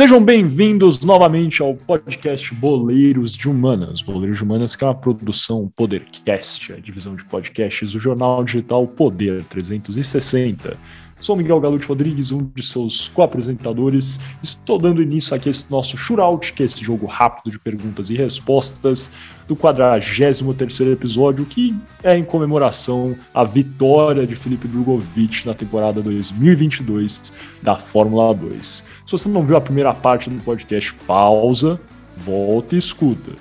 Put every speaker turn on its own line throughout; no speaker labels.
Sejam bem-vindos novamente ao podcast Boleiros de Humanas. Boleiros de Humanas, que é uma produção Podercast, a divisão de podcasts do jornal digital Poder 360. Sou Miguel Galute Rodrigues, um de seus co-apresentadores. Estou dando início aqui a esse nosso shootout, que é esse jogo rápido de perguntas e respostas do 43 episódio, que é em comemoração à vitória de Felipe Drogovic na temporada 2022 da Fórmula 2. Se você não viu a primeira parte do podcast, pausa, volta e escuta.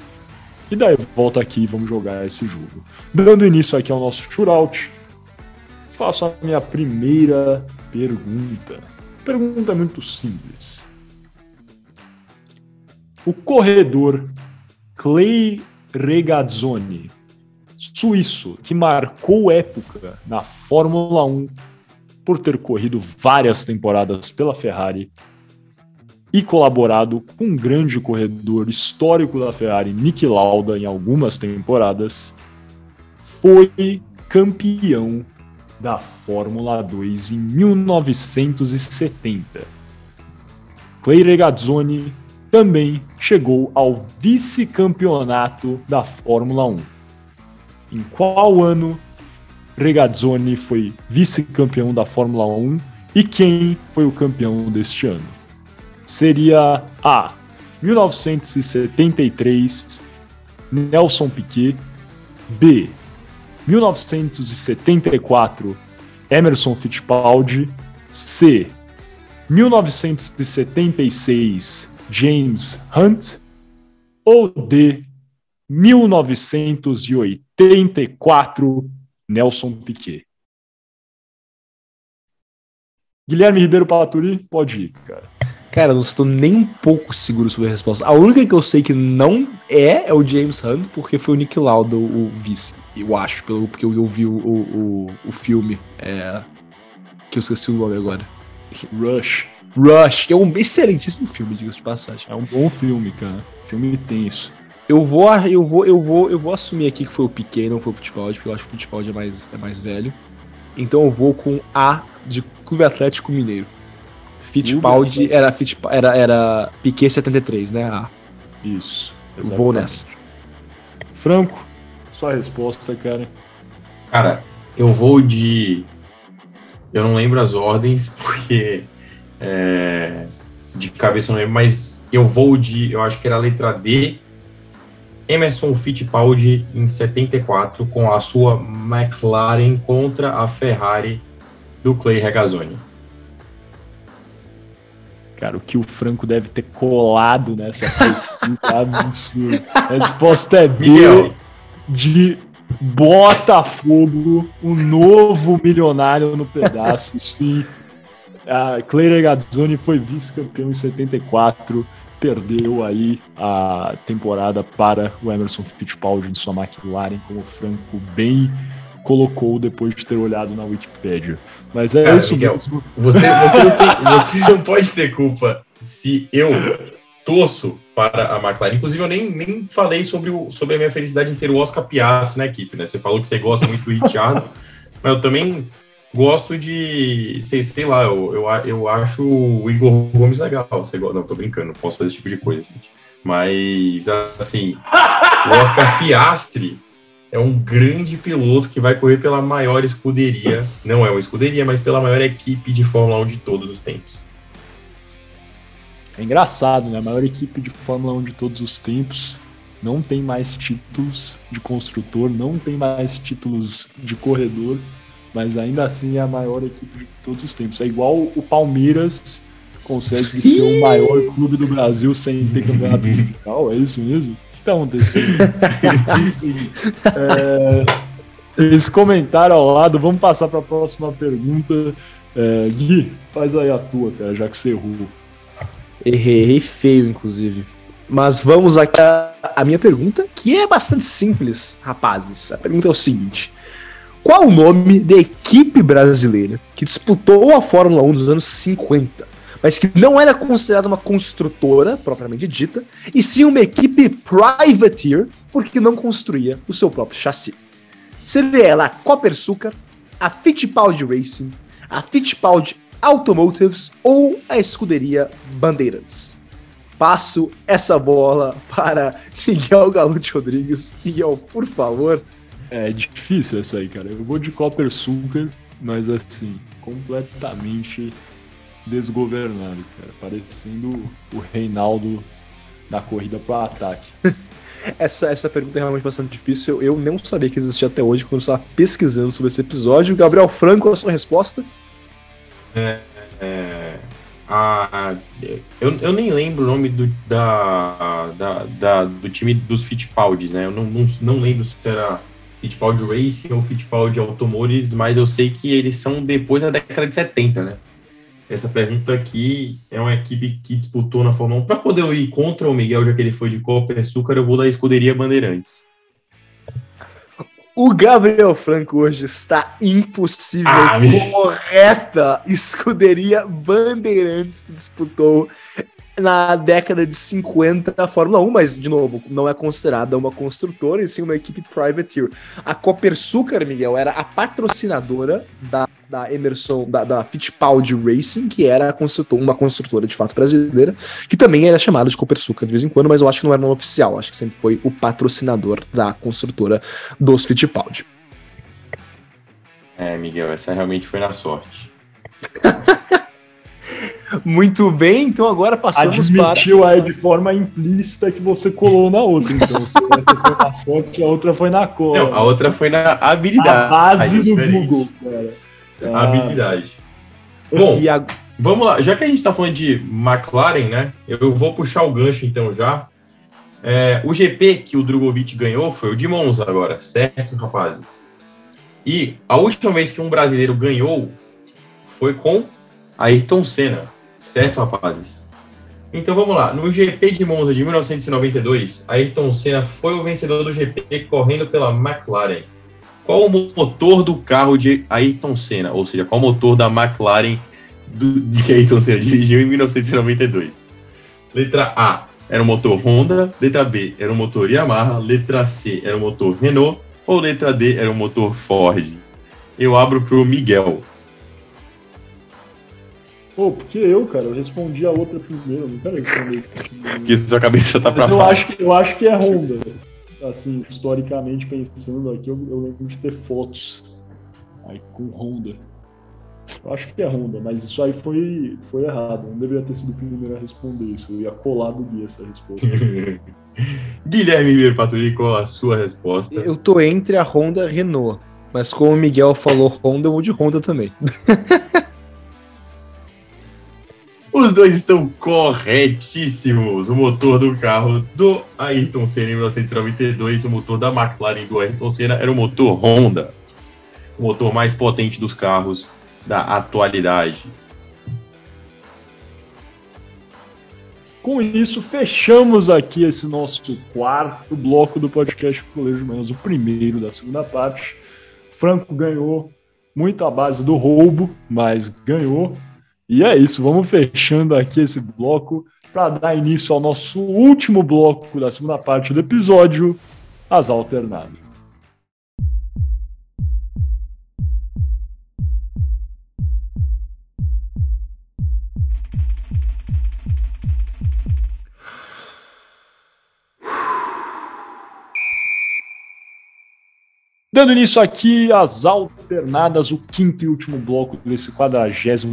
E daí volta aqui e vamos jogar esse jogo. Dando início aqui ao nosso shootout, faço a minha primeira pergunta. A pergunta é muito simples. O corredor Clay Regazzoni, suíço, que marcou época na Fórmula 1 por ter corrido várias temporadas pela Ferrari e colaborado com um grande corredor histórico da Ferrari, Nick Lauda, em algumas temporadas, foi campeão da Fórmula 2 em 1970. Clay Regazzoni também chegou ao vice-campeonato da Fórmula 1. Em qual ano Regazzoni foi vice-campeão da Fórmula 1 e quem foi o campeão deste ano? Seria A. 1973, Nelson Piquet. B. 1974, Emerson Fittipaldi. C. 1976, James Hunt. Ou D. 1984, Nelson Piquet. Guilherme Ribeiro Palaturi, pode ir, cara.
Cara, eu não estou nem um pouco seguro sobre a resposta. A única que eu sei que não é é o James Hunt, porque foi o Nick Lauda o, vice. Eu acho, pelo, porque eu, vi o, o, o filme. É, que eu esqueci o nome agora.
Rush.
Rush, que é um excelentíssimo filme, diga-se de passagem.
É um bom filme, cara. Filme tenso.
Eu vou, eu vou, eu vou, eu vou assumir aqui que foi o Piquet, não foi o Fittipaldi, porque eu acho que o Fittipaldi é mais, é mais velho. Então eu vou com A de Clube Atlético Mineiro. Fittipaldi era, era, era Piquet 73, né? Ah.
Isso.
Exatamente. Vou nessa.
Franco, sua resposta, cara.
Cara, eu vou de. Eu não lembro as ordens, porque. É... De cabeça eu não lembro, mas eu vou de. Eu acho que era a letra D. Emerson Fittipaldi em 74, com a sua McLaren contra a Ferrari do Clay Regazzoni.
Cara, o que o Franco deve ter colado nessa pesquisa é absurdo. A resposta é B de Botafogo, o novo milionário no pedaço. Sim. A Claire Gazzoni foi vice-campeão em 74, perdeu aí a temporada para o Emerson Fittipaldi em sua McLaren, como o Franco bem colocou depois de ter olhado na Wikipedia. Mas é Cara, isso
Miguel, mesmo. Você, você, não tem, você não pode ter culpa se eu torço para a McLaren. Inclusive, eu nem, nem falei sobre, o, sobre a minha felicidade em ter o Oscar Piastri na equipe, né? Você falou que você gosta muito do Ricciardo, mas eu também gosto de, sei, sei lá, eu, eu, eu acho o Igor Gomes legal. Você, não, tô brincando, não posso fazer esse tipo de coisa, gente. Mas, assim, o Oscar Piastri é um grande piloto que vai correr pela maior escuderia, não é uma escuderia, mas pela maior equipe de Fórmula 1 de todos os tempos.
É engraçado, né? A maior equipe de Fórmula 1 de todos os tempos não tem mais títulos de construtor, não tem mais títulos de corredor, mas ainda assim é a maior equipe de todos os tempos. É igual o Palmeiras consegue ser o maior clube do Brasil sem ter campeonato mundial, é isso mesmo? Tá acontecendo? é, esse comentário ao lado, vamos passar para a próxima pergunta. É, Gui, faz aí a tua, cara, já que você errou.
Errei, errei feio, inclusive. Mas vamos aqui a minha pergunta, que é bastante simples, rapazes. A pergunta é o seguinte: Qual o nome da equipe brasileira que disputou a Fórmula 1 dos anos 50? Mas que não era considerada uma construtora, propriamente dita, e sim uma equipe privateer, porque não construía o seu próprio chassi. Seria ela a Copersucar, a Fittipaldi Racing, a Fittipaldi Automotives ou a escuderia Bandeirantes? passo essa bola para Miguel Galute Rodrigues. Miguel, por favor.
É difícil essa aí, cara. Eu vou de Copper Sugar, mas assim, completamente desgovernado, cara. Parecendo o Reinaldo da corrida para o ataque.
essa, essa pergunta é realmente bastante difícil. Eu não sabia que existia até hoje quando eu estava pesquisando sobre esse episódio. Gabriel Franco, a sua resposta?
É, é, a, eu, eu nem lembro o nome do, da, da, da do time dos Fittipaldi, né? Eu não, não, não lembro se era Fittipaldi Racing ou Fittipaldi Automotores, mas eu sei que eles são depois da década de 70, né? Essa pergunta aqui é uma equipe que disputou na Fórmula 1. Para poder eu ir contra o Miguel, já que ele foi de Copa e Açúcar, eu vou da escuderia Bandeirantes.
O Gabriel Franco hoje está impossível. Ah, correta escuderia Bandeirantes que disputou na década de 50 a Fórmula 1, mas, de novo, não é considerada uma construtora, e sim uma equipe privateer. A Copersucar, Miguel, era a patrocinadora da, da Emerson, da, da Fittipaldi Racing, que era construtor, uma construtora de fato brasileira, que também era chamada de Copersucar de vez em quando, mas eu acho que não era nome oficial, acho que sempre foi o patrocinador da construtora dos Fittipaldi.
É, Miguel, essa realmente foi na sorte.
Muito bem, então agora passamos
Admitiu para. aí de forma implícita que você colou na outra, então. Essa foi na sorte, a outra foi na cor. Não,
a outra foi na habilidade. A
base do Google, cara.
Ah. Habilidade. Bom, a... vamos lá. Já que a gente está falando de McLaren, né? Eu vou puxar o gancho então já. É, o GP que o Drogovic ganhou foi o de Monza agora, certo, rapazes? E a última vez que um brasileiro ganhou foi com Ayrton Senna. Certo, rapazes? Então vamos lá. No GP de Monza de 1992, Ayrton Senna foi o vencedor do GP correndo pela McLaren. Qual o motor do carro de Ayrton Senna? Ou seja, qual o motor da McLaren do, de Ayrton Senna dirigiu em 1992? Letra A era o motor Honda, letra B era o motor Yamaha, letra C era o motor Renault ou letra D era o motor Ford? Eu abro para o Miguel.
Pô, porque eu, cara, eu respondi a outra primeiro, não quero responder.
que sua cabeça tá pra
eu acho, que, eu acho que é Honda. Assim, historicamente pensando aqui, eu, eu lembro de ter fotos aí com Honda. Eu acho que é Honda, mas isso aí foi, foi errado. não deveria ter sido o primeiro a responder isso. Eu ia colar do guia essa resposta.
Guilherme Ribeiro Paturi, qual a sua resposta?
Eu tô entre a Honda e a Renault. Mas como o Miguel falou Honda, eu vou de Honda também.
Os dois estão corretíssimos. O motor do carro do Ayrton Senna em 1992, o motor da McLaren do Ayrton Senna era o motor Honda, o motor mais potente dos carros da atualidade.
Com isso, fechamos aqui esse nosso quarto bloco do podcast Colégio Menos, o primeiro da segunda parte. Franco ganhou muito base do roubo, mas ganhou. E é isso, vamos fechando aqui esse bloco para dar início ao nosso último bloco da segunda parte do episódio, as alternadas. Dando início aqui às alternadas, o quinto e último bloco desse 43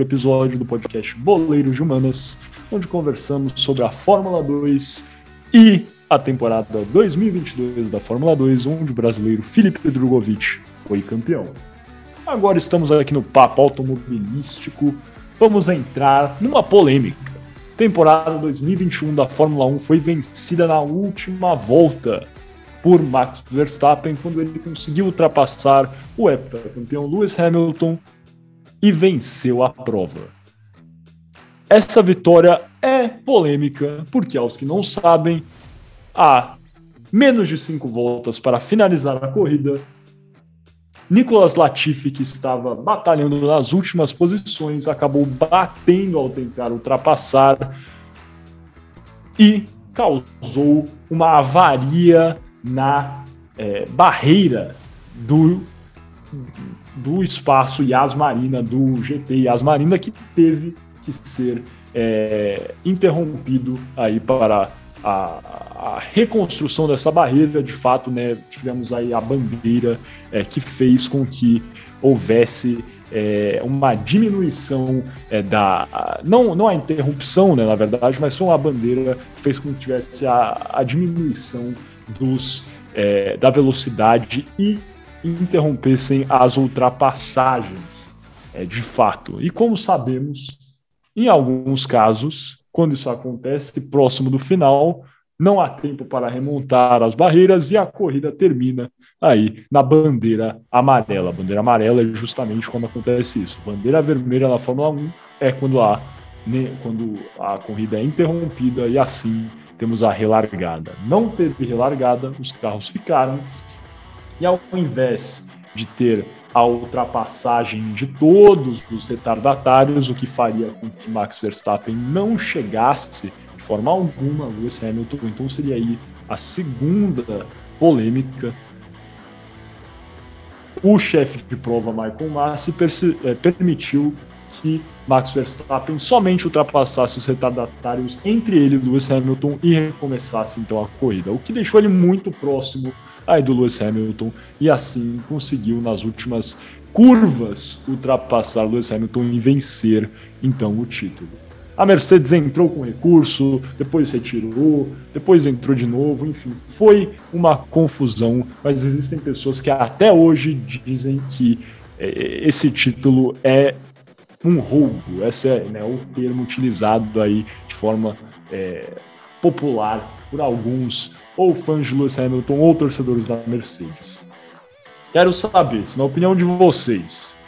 episódio do podcast Boleiros de Humanas, onde conversamos sobre a Fórmula 2 e a temporada 2022 da Fórmula 2, onde o brasileiro Felipe Drogovic foi campeão. Agora estamos aqui no papo automobilístico, vamos entrar numa polêmica. Temporada 2021 da Fórmula 1 foi vencida na última volta por Max Verstappen quando ele conseguiu ultrapassar o heptacampeão Lewis Hamilton e venceu a prova. Essa vitória é polêmica porque, aos que não sabem, há menos de cinco voltas para finalizar a corrida. Nicolas Latifi, que estava batalhando nas últimas posições, acabou batendo ao tentar ultrapassar e causou uma avaria na é, barreira do, do espaço Yas Marina, do GP Yas Marina, que teve que ser é, interrompido aí para a, a, reconstrução dessa barreira. De fato, né, tivemos aí a bandeira é, que fez com que houvesse é, uma diminuição é, da. Não, não a interrupção, né, na verdade, mas foi uma bandeira fez com que tivesse a, a diminuição dos, é, da velocidade e interrompessem as ultrapassagens, é, de fato. E como sabemos, em alguns casos, quando isso acontece próximo do final, não há tempo para remontar as barreiras e a corrida termina aí na bandeira amarela. A bandeira amarela é justamente quando acontece isso. Bandeira vermelha na Fórmula 1 é quando há né, quando a corrida é interrompida e assim temos a relargada. Não teve relargada, os carros ficaram e ao invés de ter a ultrapassagem de todos os retardatários, o que faria com que Max Verstappen não chegasse de forma alguma a Lewis Hamilton. Então seria aí a segunda polêmica. O chefe de prova, Michael Massi, é, permitiu que Max Verstappen somente ultrapassasse os retardatários entre ele e Lewis Hamilton e recomeçasse então a corrida, o que deixou ele muito próximo aí do Lewis Hamilton e assim conseguiu nas últimas curvas ultrapassar Lewis Hamilton e vencer então o título. A Mercedes entrou com recurso, depois retirou, depois entrou de novo, enfim, foi uma confusão, mas existem pessoas que até hoje dizem que é, esse título é um roubo, esse é né, o termo utilizado aí de forma é, popular por alguns ou fãs de Lewis Hamilton ou torcedores da Mercedes. Quero saber, na opinião de vocês,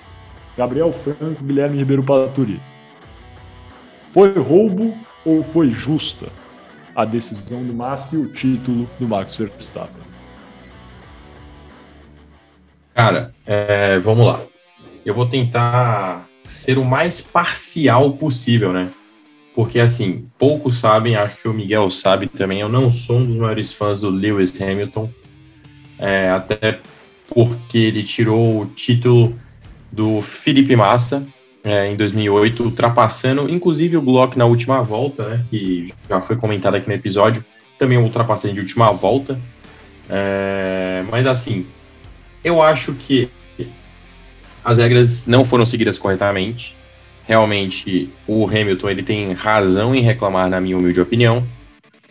Gabriel Franco, Guilherme Ribeiro Paturi, foi roubo ou foi justa a decisão do Massa e o título do Max Verstappen?
Cara, é, vamos lá. Eu vou tentar ser o mais parcial possível, né? porque assim, poucos sabem, acho que o Miguel sabe também, eu não sou um dos maiores fãs do Lewis Hamilton, é, até porque ele tirou o título do Felipe Massa é, em 2008, ultrapassando inclusive o Glock na última volta, né, que já foi comentado aqui no episódio, também ultrapassando de última volta, é, mas assim, eu acho que as regras não foram seguidas corretamente, realmente o Hamilton ele tem razão em reclamar, na minha humilde opinião,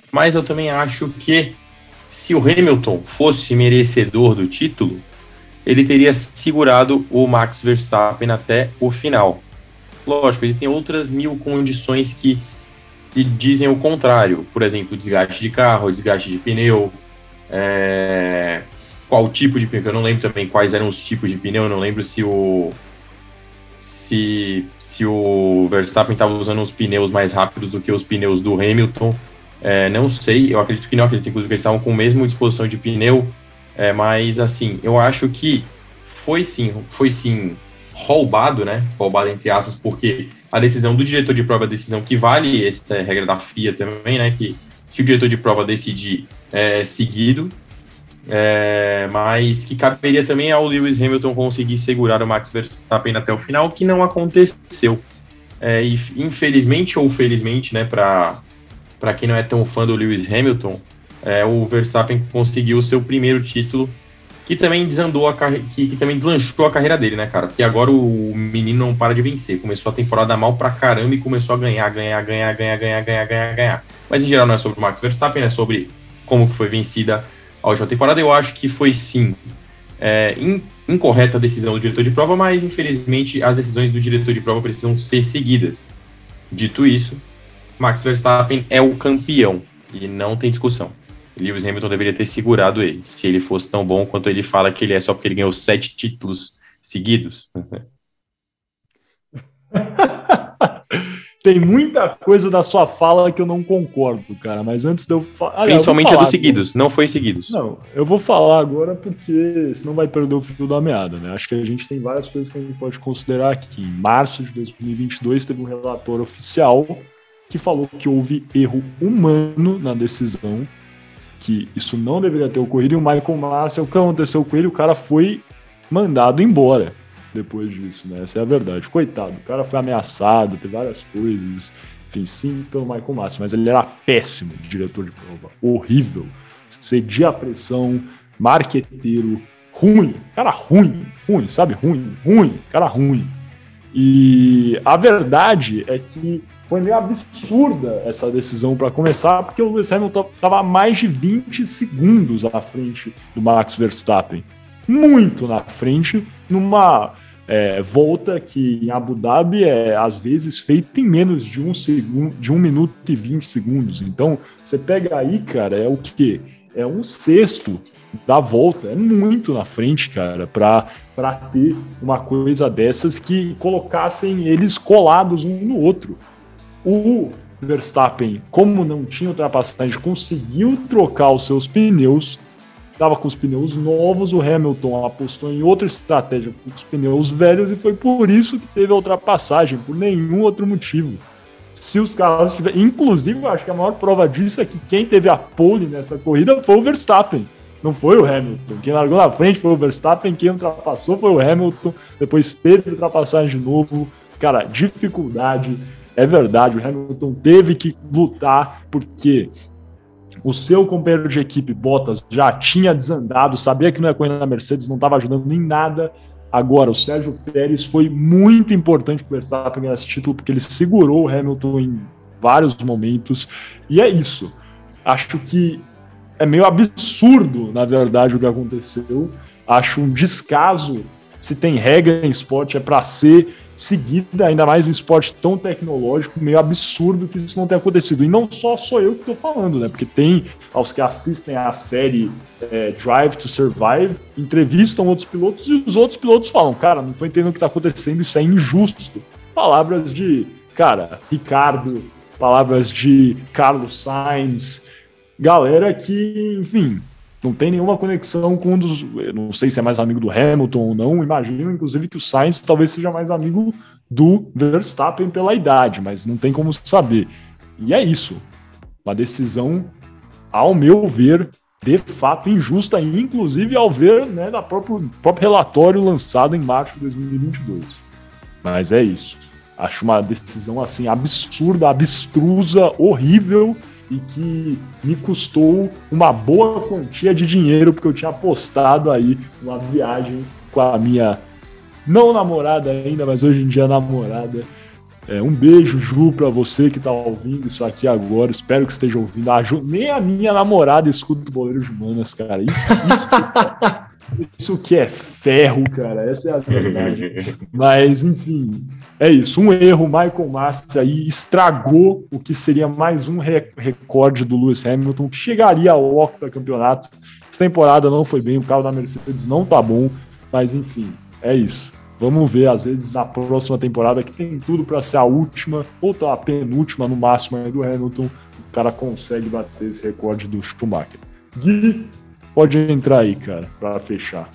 mas eu também acho que se o Hamilton fosse merecedor do título, ele teria segurado o Max Verstappen até o final. Lógico, existem outras mil condições que, que dizem o contrário. Por exemplo, desgaste de carro, desgaste de pneu, é... qual tipo de pneu. Eu não lembro também quais eram os tipos de pneu. Eu não lembro se o se, se o Verstappen estava usando os pneus mais rápidos do que os pneus do Hamilton. É, não sei, eu acredito que não, acredito inclusive que eles estavam com a mesma disposição de pneu, é, mas assim, eu acho que foi sim, foi sim roubado, né? Roubado entre aspas, porque a decisão do diretor de prova, a decisão que vale, essa é regra da FIA também, né? Que se o diretor de prova decidir é, seguido, é, mas que caberia também ao Lewis Hamilton conseguir segurar o Max Verstappen até o final, que não aconteceu. É, e infelizmente ou felizmente, né, para quem não é tão fã do Lewis Hamilton, é, o Verstappen conseguiu o seu primeiro título, que também desandou a que, que também deslanchou a carreira dele, né, cara? Porque agora o menino não para de vencer. Começou a temporada mal pra caramba e começou a ganhar, ganhar, ganhar, ganhar, ganhar, ganhar, ganhar, ganhar. Mas em geral não é sobre o Max Verstappen, é sobre como que foi vencida a última temporada, eu acho que foi sim é, in, incorreta a decisão do diretor de prova, mas infelizmente as decisões do diretor de prova precisam ser seguidas. Dito isso, Max Verstappen é o campeão e não tem discussão. Lewis Hamilton deveria ter segurado ele, se ele fosse tão bom quanto ele fala que ele é, só porque ele ganhou sete títulos seguidos.
Tem muita coisa da sua fala que eu não concordo, cara. Mas antes de eu
falar. Principalmente a dos seguidos, não foi seguidos.
Não, eu vou falar agora porque senão vai perder o fio da meada, né? Acho que a gente tem várias coisas que a gente pode considerar aqui. Em março de 2022 teve um relatório oficial que falou que houve erro humano na decisão, que isso não deveria ter ocorrido. E o Michael Massa, o que aconteceu com ele? O cara foi mandado embora. Depois disso, né? Essa é a verdade. Coitado, o cara foi ameaçado, teve várias coisas. Enfim, sim, pelo Michael Massi, mas ele era péssimo de diretor de prova. Horrível. Cedia a pressão, marqueteiro, ruim. Cara ruim, ruim, sabe? Ruim, ruim, cara ruim. E a verdade é que foi meio absurda essa decisão para começar, porque o Lewis Hamilton estava mais de 20 segundos à frente do Max Verstappen. Muito na frente, numa é, volta que em Abu Dhabi é às vezes feita em menos de um segundo, de um minuto e 20 segundos. Então, você pega aí, cara, é o que? É um sexto da volta. É muito na frente, cara, para ter uma coisa dessas que colocassem eles colados um no outro. O Verstappen, como não tinha ultrapassagem, conseguiu trocar os seus pneus, estava com os pneus novos, o Hamilton apostou em outra estratégia com os pneus velhos e foi por isso que teve a ultrapassagem, por nenhum outro motivo. Se os carros tiverem. Inclusive, eu acho que a maior prova disso é que quem teve a pole nessa corrida foi o Verstappen. Não foi o Hamilton. Quem largou na frente foi o Verstappen, quem ultrapassou foi o Hamilton. Depois teve ultrapassagem de novo. Cara, dificuldade é verdade, o Hamilton teve que lutar porque o seu companheiro de equipe, Bottas, já tinha desandado, sabia que não ia correr na Mercedes, não estava ajudando em nada. Agora, o Sérgio Pérez foi muito importante para o Verstappen ganhar esse título, porque ele segurou o Hamilton em vários momentos. E é isso. Acho que é meio absurdo, na verdade, o que aconteceu. Acho um descaso. Se tem regra em esporte, é para ser seguida, ainda mais um esporte tão tecnológico, meio absurdo que isso não tenha acontecido. E não só sou eu que estou falando, né? Porque tem aos que assistem à série é, Drive to Survive, entrevistam outros pilotos e os outros pilotos falam: Cara, não estou entendendo o que está acontecendo, isso é injusto. Palavras de, cara, Ricardo, palavras de Carlos Sainz, galera que, enfim, não tem nenhuma conexão com um dos. Não sei se é mais amigo do Hamilton ou não. Imagino, inclusive, que o Sainz talvez seja mais amigo do Verstappen pela idade, mas não tem como saber. E é isso. Uma decisão, ao meu ver, de fato injusta, inclusive ao ver né, da próprio, próprio relatório lançado em março de 2022. Mas é isso. Acho uma decisão assim absurda, abstrusa, horrível e que me custou uma boa quantia de dinheiro, porque eu tinha apostado aí uma viagem com a minha não namorada ainda, mas hoje em dia namorada. É, um beijo, Ju, pra você que tá ouvindo isso aqui agora. Espero que esteja ouvindo. A Ju, nem a minha namorada escuta o Boleiro de Manas, cara. Isso, isso, isso que é ferro, cara. Essa é a verdade. Mas, enfim, é isso. Um erro. Michael Massa aí estragou o que seria mais um recorde do Lewis Hamilton, que chegaria ao octacampeonato. Essa temporada não foi bem, o carro da Mercedes não tá bom. Mas, enfim, é isso. Vamos ver, às vezes, na próxima temporada, que tem tudo para ser a última, ou a penúltima no máximo do Hamilton, o cara consegue bater esse recorde do Schumacher. Gui, Pode entrar aí, cara, para fechar.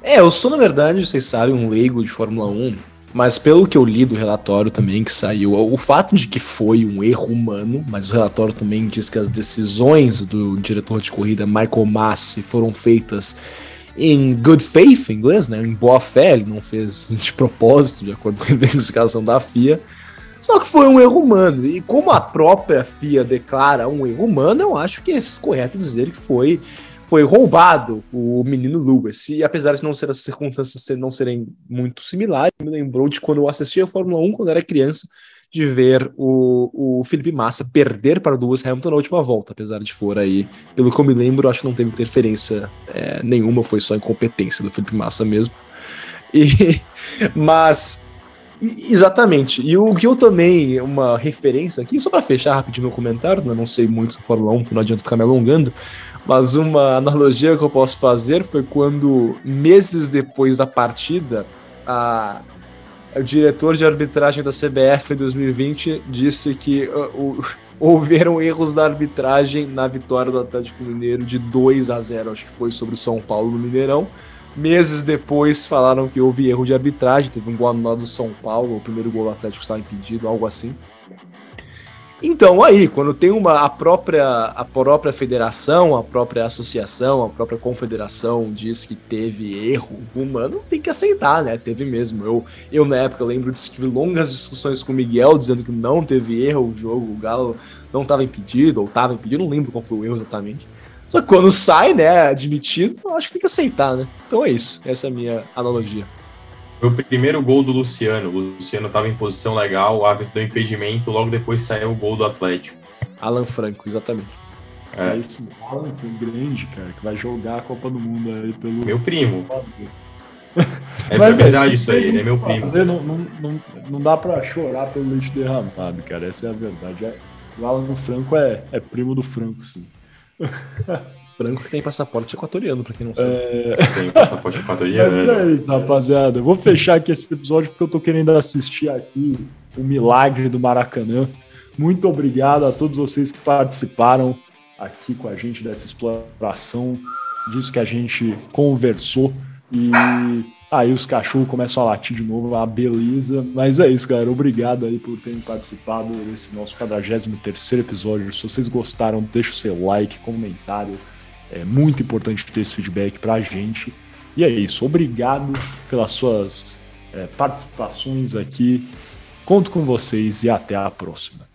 É, eu sou, na verdade, vocês sabem, um leigo de Fórmula 1, mas pelo que eu li do relatório também que saiu, o fato de que foi um erro humano, mas o relatório também diz que as decisões do diretor de corrida Michael Massi foram feitas em good faith, em inglês, né? Em boa fé, ele não fez de propósito, de acordo com a investigação da FIA. Só que foi um erro humano. E como a própria FIA declara um erro humano, eu acho que é correto dizer que foi foi roubado o menino Lewis. E apesar de não ser as circunstâncias não serem muito similares, me lembrou de quando eu assistia a Fórmula 1 quando era criança, de ver o, o Felipe Massa perder para o Lewis Hamilton na última volta, apesar de for aí, pelo que eu me lembro, acho que não teve interferência é, nenhuma, foi só incompetência do Felipe Massa mesmo. E, mas Exatamente. E o que eu também, uma referência aqui, só para fechar rapidinho meu comentário, né, não sei muito sobre Fórmula 1, então não adianta ficar me alongando, mas uma analogia que eu posso fazer foi quando, meses depois da partida, a, o diretor de arbitragem da CBF em 2020 disse que uh, o, houveram erros da arbitragem na vitória do Atlético Mineiro de 2 a 0, acho que foi sobre o São Paulo no Mineirão. Meses depois falaram que houve erro de arbitragem, teve um gol anulado do São Paulo, o primeiro gol do Atlético estava impedido, algo assim. Então, aí, quando tem uma, a, própria, a própria federação, a própria associação, a própria confederação diz que teve erro humano, tem que aceitar, né? Teve mesmo. Eu, eu na época, lembro de tive longas discussões com o Miguel dizendo que não teve erro o jogo, o Galo não estava impedido, ou estava impedido, não lembro qual foi o erro exatamente. Só que quando sai, né, admitido, acho que tem que aceitar, né? Então é isso. Essa é a minha analogia.
Foi o primeiro gol do Luciano. O Luciano estava em posição legal, o árbitro deu impedimento, logo depois saiu o gol do Atlético.
Alan Franco, exatamente.
É, é isso, Alan foi grande, cara, que vai jogar a Copa do Mundo aí pelo.
Meu primo. É Mas, é, verdade é, isso aí, ele é meu primo.
Fazer, não, não, não, não dá pra chorar pelo leite derramado, cara. Essa é a verdade. É, o Alan Franco é, é primo do Franco, sim.
Franco que tem passaporte equatoriano, pra quem não sabe.
É... Tem passaporte equatoriano. Mas
é isso, rapaziada. vou fechar aqui esse episódio porque eu tô querendo assistir aqui o milagre do Maracanã. Muito obrigado a todos vocês que participaram aqui com a gente dessa exploração, disso que a gente conversou. E aí os cachorros começam a latir de novo, uma beleza. Mas é isso, galera. Obrigado aí por terem participado desse nosso 43 episódio. Se vocês gostaram, deixa o seu like, comentário é muito importante ter esse feedback para a gente. E é isso. Obrigado pelas suas é, participações aqui. Conto com vocês e até a próxima.